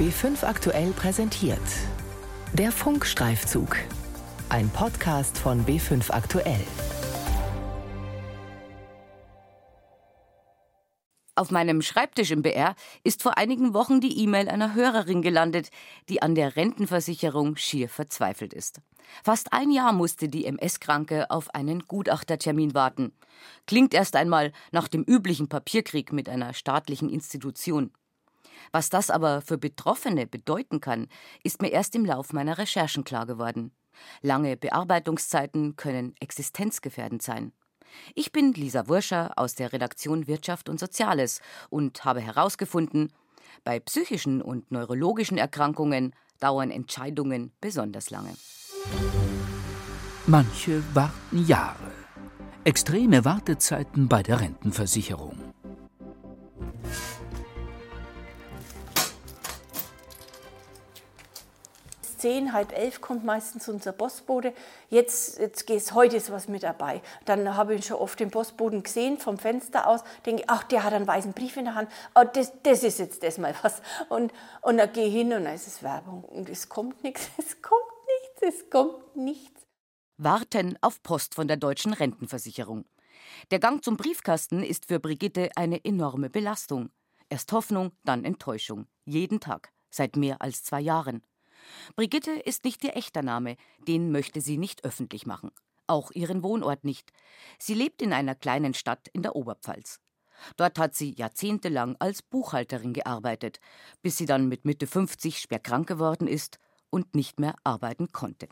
B5 aktuell präsentiert. Der Funkstreifzug. Ein Podcast von B5 aktuell. Auf meinem Schreibtisch im BR ist vor einigen Wochen die E-Mail einer Hörerin gelandet, die an der Rentenversicherung schier verzweifelt ist. Fast ein Jahr musste die MS-Kranke auf einen Gutachtertermin warten. Klingt erst einmal nach dem üblichen Papierkrieg mit einer staatlichen Institution. Was das aber für Betroffene bedeuten kann, ist mir erst im Lauf meiner Recherchen klar geworden. Lange Bearbeitungszeiten können existenzgefährdend sein. Ich bin Lisa Wurscher aus der Redaktion Wirtschaft und Soziales und habe herausgefunden, bei psychischen und neurologischen Erkrankungen dauern Entscheidungen besonders lange. Manche warten Jahre. Extreme Wartezeiten bei der Rentenversicherung. Zehn, halb elf kommt meistens unser Postbote. Jetzt, jetzt geht's, heute ist was mit dabei. Dann habe ich schon oft den Postboten gesehen vom Fenster aus, denke, ach, der hat einen weißen Brief in der Hand. Oh, das, das ist jetzt das mal was. Und, und dann gehe ich hin und dann ist es Werbung. Und es kommt nichts, es kommt nichts, es kommt nichts. Warten auf Post von der deutschen Rentenversicherung. Der Gang zum Briefkasten ist für Brigitte eine enorme Belastung. Erst Hoffnung, dann Enttäuschung. Jeden Tag. Seit mehr als zwei Jahren. Brigitte ist nicht ihr echter Name, den möchte sie nicht öffentlich machen. Auch ihren Wohnort nicht. Sie lebt in einer kleinen Stadt in der Oberpfalz. Dort hat sie jahrzehntelang als Buchhalterin gearbeitet, bis sie dann mit Mitte 50 schwer krank geworden ist und nicht mehr arbeiten konnte.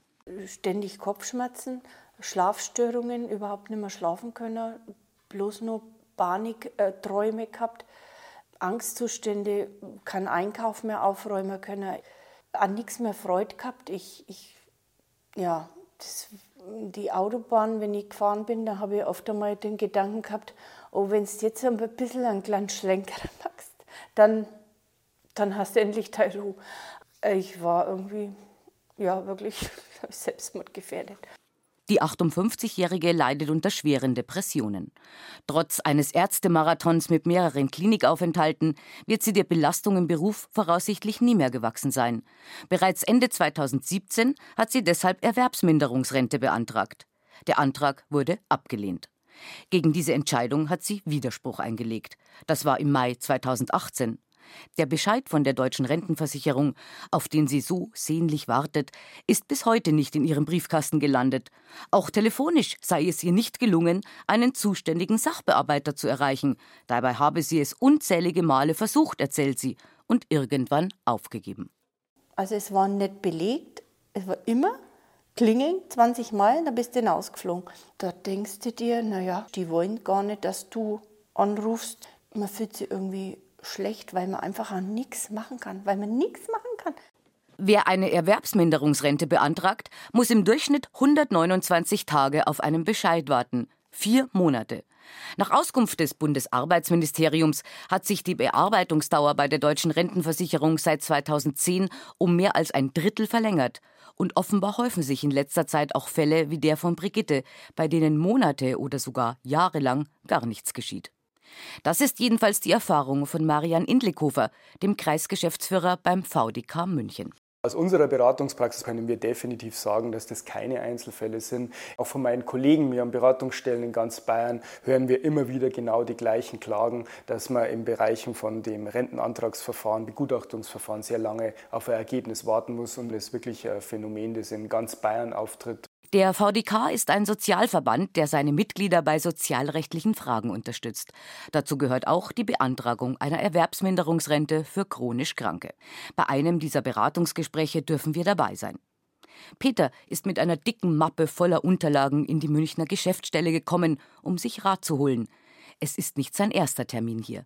Ständig Kopfschmerzen, Schlafstörungen, überhaupt nicht mehr schlafen können, bloß nur Panikträume äh, gehabt, Angstzustände, keinen Einkauf mehr aufräumen können an nichts mehr Freude gehabt. Ich, ich ja, das, die Autobahn, wenn ich gefahren bin, da habe ich oft einmal den Gedanken gehabt, oh, wenn du jetzt ein bisschen einen kleinen Schlenker machst, dann, dann hast du endlich deine Ruhe. Ich war irgendwie, ja, wirklich selbstmordgefährdet. Die 58-Jährige leidet unter schweren Depressionen. Trotz eines Ärztemarathons mit mehreren Klinikaufenthalten wird sie der Belastung im Beruf voraussichtlich nie mehr gewachsen sein. Bereits Ende 2017 hat sie deshalb Erwerbsminderungsrente beantragt. Der Antrag wurde abgelehnt. Gegen diese Entscheidung hat sie Widerspruch eingelegt. Das war im Mai 2018. Der Bescheid von der deutschen Rentenversicherung, auf den sie so sehnlich wartet, ist bis heute nicht in ihrem Briefkasten gelandet. Auch telefonisch sei es ihr nicht gelungen, einen zuständigen Sachbearbeiter zu erreichen. Dabei habe sie es unzählige Male versucht, erzählt sie, und irgendwann aufgegeben. Also es war nicht belegt, es war immer klingeln, 20 Mal, dann bist du hinausgeflogen. Da denkst du dir, naja, die wollen gar nicht, dass du anrufst. Man fühlt sich irgendwie schlecht, weil man einfach nichts machen kann, weil man nichts machen kann. Wer eine Erwerbsminderungsrente beantragt, muss im Durchschnitt 129 Tage auf einen Bescheid warten. Vier Monate. Nach Auskunft des Bundesarbeitsministeriums hat sich die Bearbeitungsdauer bei der deutschen Rentenversicherung seit 2010 um mehr als ein Drittel verlängert. Und offenbar häufen sich in letzter Zeit auch Fälle wie der von Brigitte, bei denen Monate oder sogar jahrelang gar nichts geschieht. Das ist jedenfalls die Erfahrung von Marian Indlikofer, dem Kreisgeschäftsführer beim VDK München. Aus unserer Beratungspraxis können wir definitiv sagen, dass das keine Einzelfälle sind. Auch von meinen Kollegen mir an Beratungsstellen in ganz Bayern hören wir immer wieder genau die gleichen Klagen, dass man im Bereichen von dem Rentenantragsverfahren, Begutachtungsverfahren sehr lange auf ein Ergebnis warten muss und das ist wirklich ein Phänomen, das in ganz Bayern auftritt. Der VDK ist ein Sozialverband, der seine Mitglieder bei sozialrechtlichen Fragen unterstützt. Dazu gehört auch die Beantragung einer Erwerbsminderungsrente für chronisch Kranke. Bei einem dieser Beratungsgespräche dürfen wir dabei sein. Peter ist mit einer dicken Mappe voller Unterlagen in die Münchner Geschäftsstelle gekommen, um sich Rat zu holen. Es ist nicht sein erster Termin hier.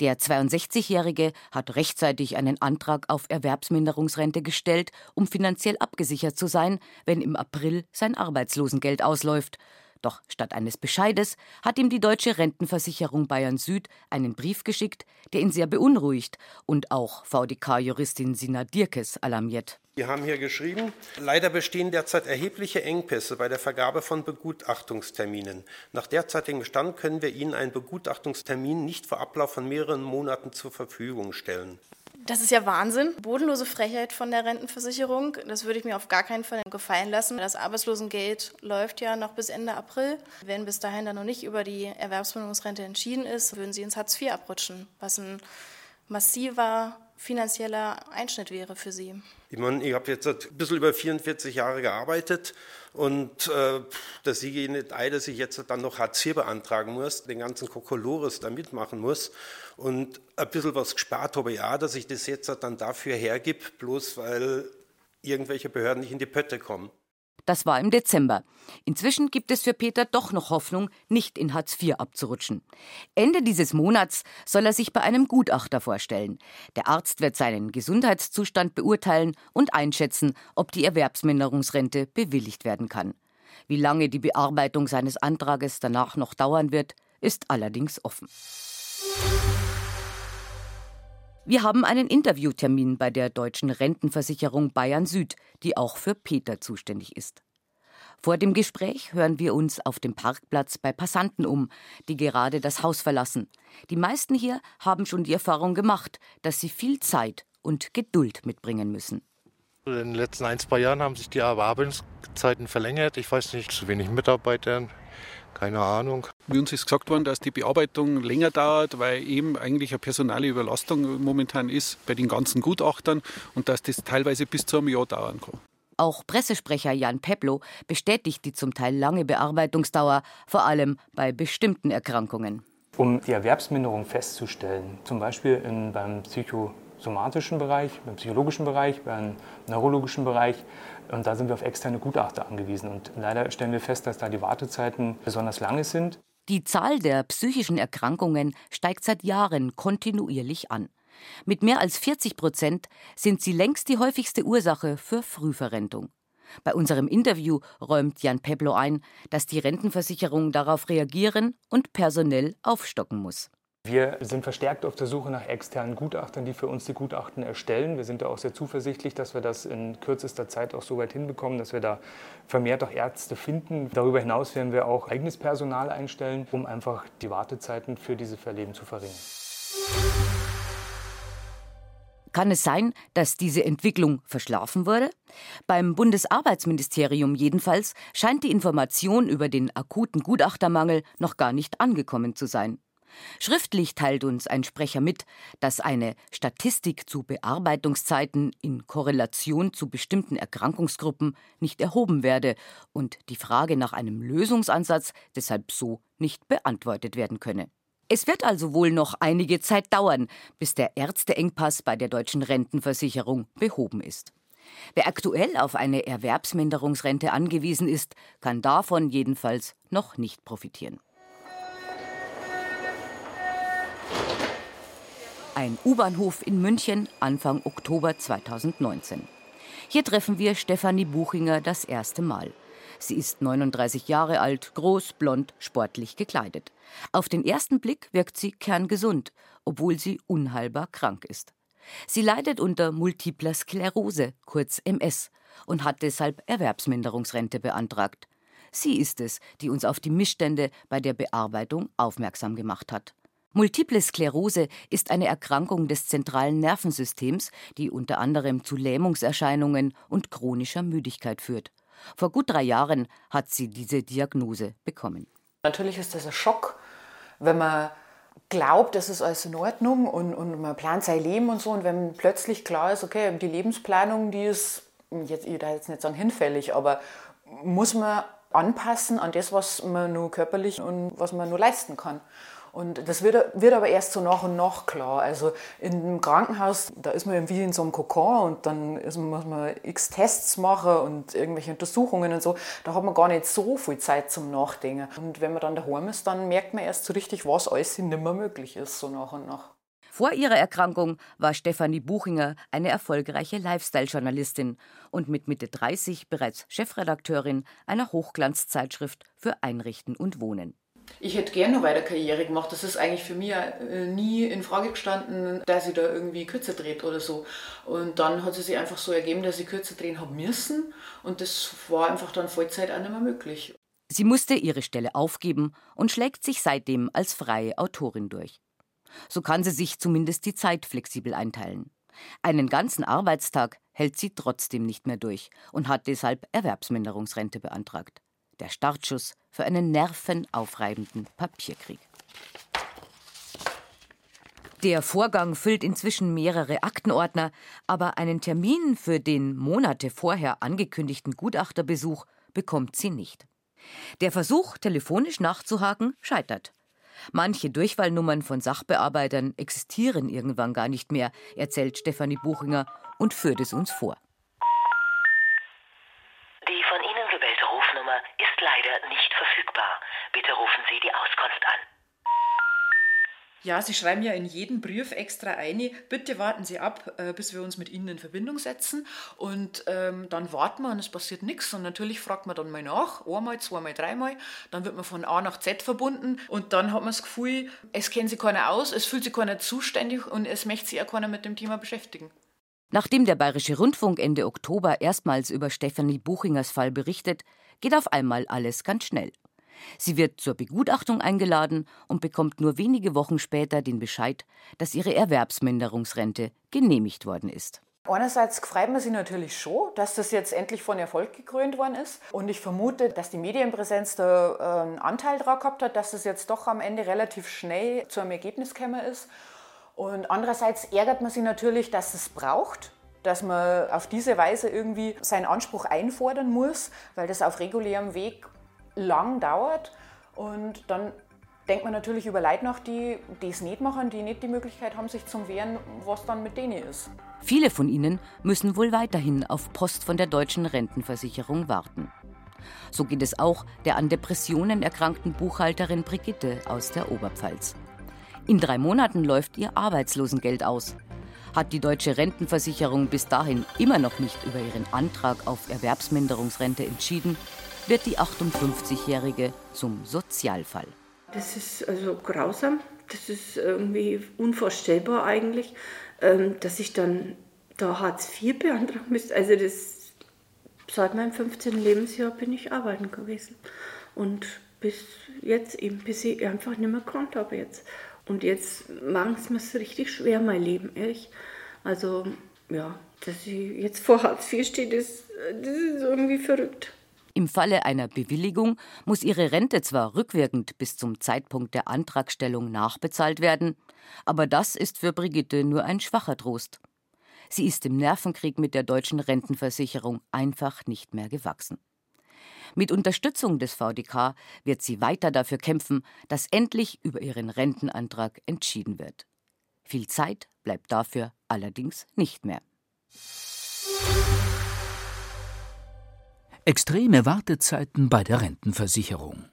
Der 62-Jährige hat rechtzeitig einen Antrag auf Erwerbsminderungsrente gestellt, um finanziell abgesichert zu sein, wenn im April sein Arbeitslosengeld ausläuft. Doch statt eines Bescheides hat ihm die deutsche Rentenversicherung Bayern Süd einen Brief geschickt, der ihn sehr beunruhigt und auch VDK-Juristin Sina Dirkes alarmiert. Wir haben hier geschrieben, leider bestehen derzeit erhebliche Engpässe bei der Vergabe von Begutachtungsterminen. Nach derzeitigem Stand können wir Ihnen einen Begutachtungstermin nicht vor Ablauf von mehreren Monaten zur Verfügung stellen. Das ist ja Wahnsinn. Bodenlose Frechheit von der Rentenversicherung. Das würde ich mir auf gar keinen Fall gefallen lassen. Das Arbeitslosengeld läuft ja noch bis Ende April. Wenn bis dahin dann noch nicht über die Erwerbsminderungsrente entschieden ist, würden sie ins Hartz IV abrutschen, was ein massiver finanzieller Einschnitt wäre für Sie. Ich meine, ich habe jetzt ein bisschen über 44 Jahre gearbeitet und äh, das sehe ich nicht ein, dass ich jetzt dann noch Hartz IV beantragen muss, den ganzen Kokolores da mitmachen muss. Und ein bisschen was gespart habe, ja, dass ich das jetzt dann dafür hergib, bloß weil irgendwelche Behörden nicht in die Pötte kommen. Das war im Dezember. Inzwischen gibt es für Peter doch noch Hoffnung, nicht in Hartz IV abzurutschen. Ende dieses Monats soll er sich bei einem Gutachter vorstellen. Der Arzt wird seinen Gesundheitszustand beurteilen und einschätzen, ob die Erwerbsminderungsrente bewilligt werden kann. Wie lange die Bearbeitung seines Antrages danach noch dauern wird, ist allerdings offen. Wir haben einen Interviewtermin bei der Deutschen Rentenversicherung Bayern Süd, die auch für Peter zuständig ist. Vor dem Gespräch hören wir uns auf dem Parkplatz bei Passanten um, die gerade das Haus verlassen. Die meisten hier haben schon die Erfahrung gemacht, dass sie viel Zeit und Geduld mitbringen müssen. In den letzten ein, zwei Jahren haben sich die Arbeitszeiten verlängert. Ich weiß nicht, zu wenig Mitarbeiter, keine Ahnung. Wie uns ist gesagt worden, dass die Bearbeitung länger dauert, weil eben eigentlich eine personale Überlastung momentan ist bei den ganzen Gutachtern und dass das teilweise bis zu einem Jahr dauern kann. Auch Pressesprecher Jan Peplo bestätigt die zum Teil lange Bearbeitungsdauer, vor allem bei bestimmten Erkrankungen. Um die Erwerbsminderung festzustellen, zum Beispiel in, beim Psycho somatischen Bereich, beim psychologischen Bereich, beim neurologischen Bereich. Und da sind wir auf externe Gutachter angewiesen. Und leider stellen wir fest, dass da die Wartezeiten besonders lange sind. Die Zahl der psychischen Erkrankungen steigt seit Jahren kontinuierlich an. Mit mehr als 40 Prozent sind sie längst die häufigste Ursache für Frühverrentung. Bei unserem Interview räumt Jan Peblo ein, dass die Rentenversicherung darauf reagieren und personell aufstocken muss. Wir sind verstärkt auf der Suche nach externen Gutachtern, die für uns die Gutachten erstellen. Wir sind da auch sehr zuversichtlich, dass wir das in kürzester Zeit auch so weit hinbekommen, dass wir da vermehrt auch Ärzte finden. Darüber hinaus werden wir auch eigenes Personal einstellen, um einfach die Wartezeiten für diese Verleben zu verringern. Kann es sein, dass diese Entwicklung verschlafen wurde? Beim Bundesarbeitsministerium jedenfalls scheint die Information über den akuten Gutachtermangel noch gar nicht angekommen zu sein. Schriftlich teilt uns ein Sprecher mit, dass eine Statistik zu Bearbeitungszeiten in Korrelation zu bestimmten Erkrankungsgruppen nicht erhoben werde und die Frage nach einem Lösungsansatz deshalb so nicht beantwortet werden könne. Es wird also wohl noch einige Zeit dauern, bis der Ärzteengpass bei der deutschen Rentenversicherung behoben ist. Wer aktuell auf eine Erwerbsminderungsrente angewiesen ist, kann davon jedenfalls noch nicht profitieren. Ein U-Bahnhof in München Anfang Oktober 2019. Hier treffen wir Stefanie Buchinger das erste Mal. Sie ist 39 Jahre alt, groß, blond, sportlich gekleidet. Auf den ersten Blick wirkt sie kerngesund, obwohl sie unheilbar krank ist. Sie leidet unter multipler Sklerose, kurz MS, und hat deshalb Erwerbsminderungsrente beantragt. Sie ist es, die uns auf die Missstände bei der Bearbeitung aufmerksam gemacht hat. Multiple Sklerose ist eine Erkrankung des zentralen Nervensystems, die unter anderem zu Lähmungserscheinungen und chronischer Müdigkeit führt. Vor gut drei Jahren hat sie diese Diagnose bekommen. Natürlich ist das ein Schock, wenn man glaubt, das ist alles in Ordnung und, und man plant sein Leben und so. Und wenn plötzlich klar ist, okay, die Lebensplanung, die ist, jetzt, ich da jetzt nicht sagen hinfällig, aber muss man anpassen an das, was man nur körperlich und was man nur leisten kann. Und das wird, wird aber erst so nach und nach klar. Also im Krankenhaus, da ist man irgendwie in so einem Kokon und dann ist, muss man x Tests machen und irgendwelche Untersuchungen und so. Da hat man gar nicht so viel Zeit zum Nachdenken. Und wenn man dann daheim ist, dann merkt man erst so richtig, was alles nicht mehr möglich ist, so nach und nach. Vor ihrer Erkrankung war Stefanie Buchinger eine erfolgreiche Lifestyle-Journalistin und mit Mitte 30 bereits Chefredakteurin einer Hochglanzzeitschrift für Einrichten und Wohnen ich hätte gerne noch weiter Karriere gemacht. Das ist eigentlich für mich äh, nie in Frage gestanden, dass ich da irgendwie kürzer dreht oder so. Und dann hat es sich einfach so ergeben, dass ich kürzer drehen habe müssen. Und das war einfach dann Vollzeit auch nicht mehr möglich. Sie musste ihre Stelle aufgeben und schlägt sich seitdem als freie Autorin durch. So kann sie sich zumindest die Zeit flexibel einteilen. Einen ganzen Arbeitstag hält sie trotzdem nicht mehr durch und hat deshalb Erwerbsminderungsrente beantragt. Der Startschuss für einen nervenaufreibenden Papierkrieg. Der Vorgang füllt inzwischen mehrere Aktenordner, aber einen Termin für den Monate vorher angekündigten Gutachterbesuch bekommt sie nicht. Der Versuch, telefonisch nachzuhaken, scheitert. Manche Durchwahlnummern von Sachbearbeitern existieren irgendwann gar nicht mehr, erzählt Stefanie Buchinger und führt es uns vor. Die von Ihnen gewählte Rufnummer ist leider nicht verfügbar. Bitte rufen Sie die Auskunft an. Ja, Sie schreiben ja in jeden Brief extra eine, bitte warten Sie ab, äh, bis wir uns mit Ihnen in Verbindung setzen. Und ähm, dann warten wir und es passiert nichts. Und natürlich fragt man dann mal nach, einmal, zweimal, dreimal. Dann wird man von A nach Z verbunden und dann hat man das Gefühl, es kennt sich keiner aus, es fühlt sich keiner zuständig und es möchte sich auch keiner mit dem Thema beschäftigen. Nachdem der Bayerische Rundfunk Ende Oktober erstmals über Stefanie Buchingers Fall berichtet, geht auf einmal alles ganz schnell. Sie wird zur Begutachtung eingeladen und bekommt nur wenige Wochen später den Bescheid, dass ihre Erwerbsminderungsrente genehmigt worden ist. Einerseits freut man sich natürlich schon, dass das jetzt endlich von Erfolg gekrönt worden ist. Und ich vermute, dass die Medienpräsenz da einen Anteil daran gehabt hat, dass das jetzt doch am Ende relativ schnell zu einem Ergebnis gekommen ist. Und andererseits ärgert man sich natürlich, dass es braucht, dass man auf diese Weise irgendwie seinen Anspruch einfordern muss, weil das auf regulärem Weg lang dauert. Und dann denkt man natürlich über Leute nach, die das nicht machen, die nicht die Möglichkeit haben, sich zu wehren, was dann mit denen ist. Viele von ihnen müssen wohl weiterhin auf Post von der deutschen Rentenversicherung warten. So geht es auch der an Depressionen erkrankten Buchhalterin Brigitte aus der Oberpfalz. In drei Monaten läuft ihr Arbeitslosengeld aus. Hat die deutsche Rentenversicherung bis dahin immer noch nicht über ihren Antrag auf Erwerbsminderungsrente entschieden, wird die 58-Jährige zum Sozialfall. Das ist also grausam. Das ist irgendwie unvorstellbar eigentlich, ähm, dass ich dann da Hartz IV beantragen müsste. Also das, seit meinem 15. Lebensjahr bin ich arbeiten gewesen. Und bis jetzt eben, bis ich einfach nicht mehr konnte habe jetzt. Und jetzt machen es mir richtig schwer, mein Leben, ehrlich. Also, ja, dass ich jetzt vor Hartz IV stehe, das, das ist irgendwie verrückt. Im Falle einer Bewilligung muss ihre Rente zwar rückwirkend bis zum Zeitpunkt der Antragstellung nachbezahlt werden, aber das ist für Brigitte nur ein schwacher Trost. Sie ist im Nervenkrieg mit der deutschen Rentenversicherung einfach nicht mehr gewachsen. Mit Unterstützung des VDK wird sie weiter dafür kämpfen, dass endlich über ihren Rentenantrag entschieden wird. Viel Zeit bleibt dafür allerdings nicht mehr. Extreme Wartezeiten bei der Rentenversicherung.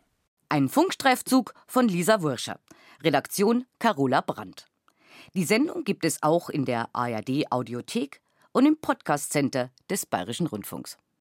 Ein Funkstreifzug von Lisa Wurscher. Redaktion Carola Brandt. Die Sendung gibt es auch in der ARD Audiothek und im Podcast Center des Bayerischen Rundfunks.